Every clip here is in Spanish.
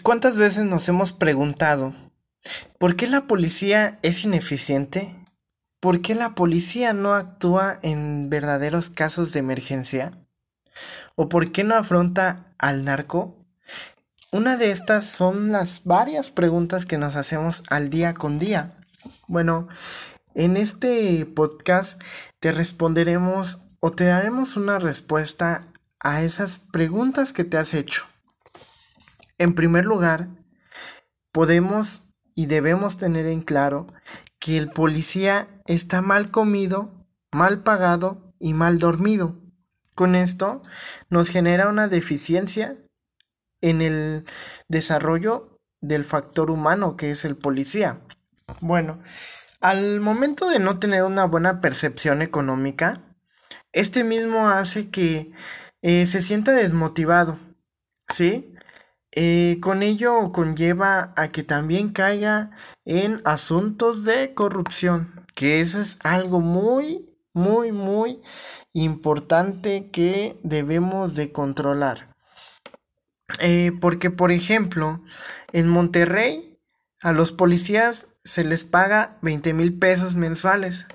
¿Cuántas veces nos hemos preguntado por qué la policía es ineficiente? ¿Por qué la policía no actúa en verdaderos casos de emergencia? ¿O por qué no afronta al narco? Una de estas son las varias preguntas que nos hacemos al día con día. Bueno, en este podcast te responderemos o te daremos una respuesta a esas preguntas que te has hecho. En primer lugar, podemos y debemos tener en claro que el policía está mal comido, mal pagado y mal dormido. Con esto nos genera una deficiencia en el desarrollo del factor humano que es el policía. Bueno, al momento de no tener una buena percepción económica, este mismo hace que eh, se sienta desmotivado, ¿sí? Eh, con ello conlleva a que también caiga en asuntos de corrupción, que eso es algo muy, muy, muy importante que debemos de controlar. Eh, porque, por ejemplo, en Monterrey a los policías se les paga 20 mil pesos mensuales,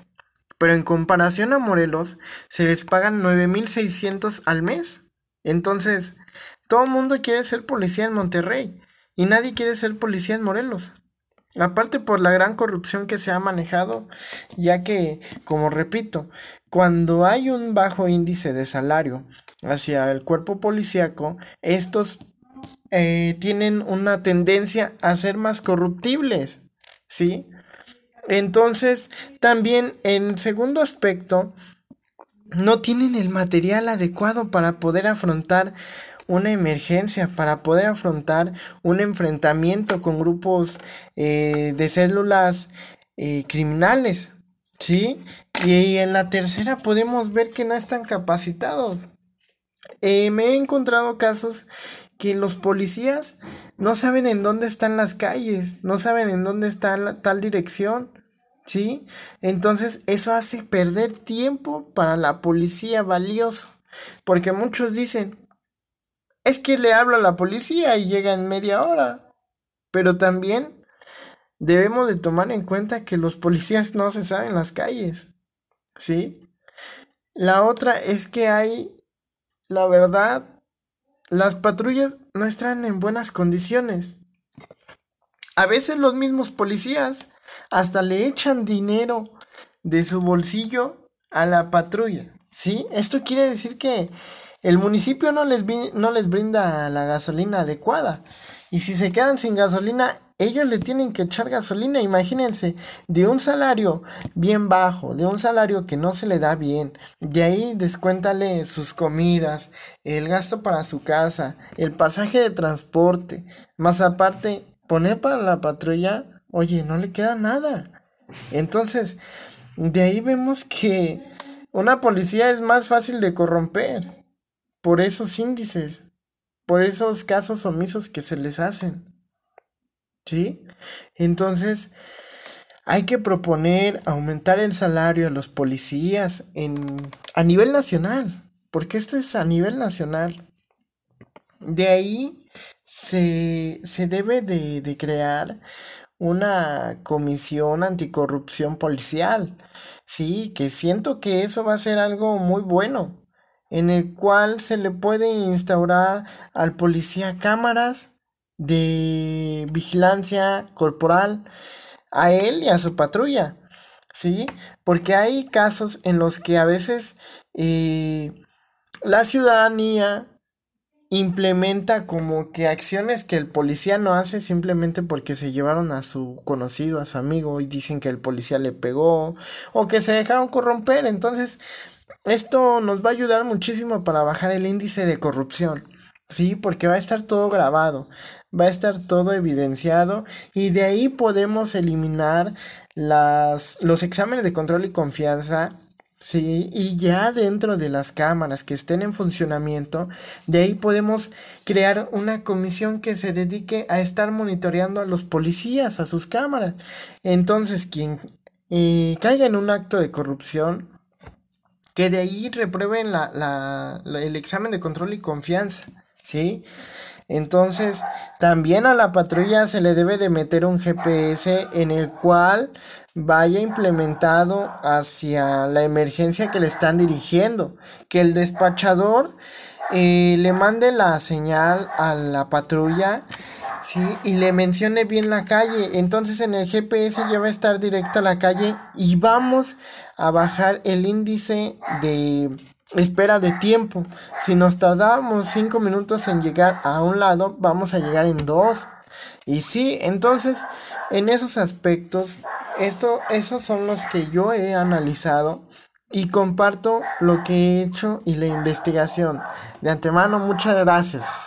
pero en comparación a Morelos se les pagan 9.600 al mes. Entonces, todo el mundo quiere ser policía en Monterrey y nadie quiere ser policía en Morelos. Aparte por la gran corrupción que se ha manejado, ya que, como repito, cuando hay un bajo índice de salario hacia el cuerpo policíaco, estos eh, tienen una tendencia a ser más corruptibles, ¿sí? Entonces, también en segundo aspecto, no tienen el material adecuado para poder afrontar una emergencia para poder afrontar un enfrentamiento con grupos eh, de células eh, criminales, ¿sí? Y, en la tercera podemos ver que no están capacitados. Eh, me he encontrado casos que los policías no saben en dónde están las calles, no saben en dónde está la, tal dirección, ¿sí? Entonces eso hace perder tiempo para la policía valioso, porque muchos dicen, es que le hablo a la policía y llega en media hora. Pero también debemos de tomar en cuenta que los policías no se saben las calles. ¿Sí? La otra es que hay, la verdad, las patrullas no están en buenas condiciones. A veces los mismos policías hasta le echan dinero de su bolsillo a la patrulla. ¿Sí? Esto quiere decir que el municipio no les, no les brinda la gasolina adecuada. Y si se quedan sin gasolina, ellos le tienen que echar gasolina. Imagínense, de un salario bien bajo, de un salario que no se le da bien, de ahí descuéntale sus comidas, el gasto para su casa, el pasaje de transporte, más aparte, poner para la patrulla, oye, no le queda nada. Entonces, de ahí vemos que una policía es más fácil de corromper por esos índices, por esos casos omisos que se les hacen. ¿Sí? Entonces, hay que proponer aumentar el salario a los policías en, a nivel nacional, porque esto es a nivel nacional. De ahí se, se debe de, de crear una comisión anticorrupción policial. Sí, que siento que eso va a ser algo muy bueno en el cual se le puede instaurar al policía cámaras de vigilancia corporal a él y a su patrulla, ¿sí? Porque hay casos en los que a veces eh, la ciudadanía implementa como que acciones que el policía no hace simplemente porque se llevaron a su conocido, a su amigo y dicen que el policía le pegó o que se dejaron corromper. Entonces, esto nos va a ayudar muchísimo para bajar el índice de corrupción, ¿sí? Porque va a estar todo grabado, va a estar todo evidenciado y de ahí podemos eliminar las, los exámenes de control y confianza Sí, y ya dentro de las cámaras que estén en funcionamiento, de ahí podemos crear una comisión que se dedique a estar monitoreando a los policías, a sus cámaras. Entonces, quien eh, caiga en un acto de corrupción, que de ahí reprueben la, el examen de control y confianza, ¿sí? Entonces, también a la patrulla se le debe de meter un GPS en el cual vaya implementado hacia la emergencia que le están dirigiendo. Que el despachador eh, le mande la señal a la patrulla Sí, y le mencione bien la calle. Entonces en el GPS ya va a estar directo a la calle y vamos a bajar el índice de espera de tiempo. Si nos tardamos 5 minutos en llegar a un lado, vamos a llegar en dos. Y sí, entonces en esos aspectos, esto, esos son los que yo he analizado y comparto lo que he hecho y la investigación. De antemano, muchas gracias.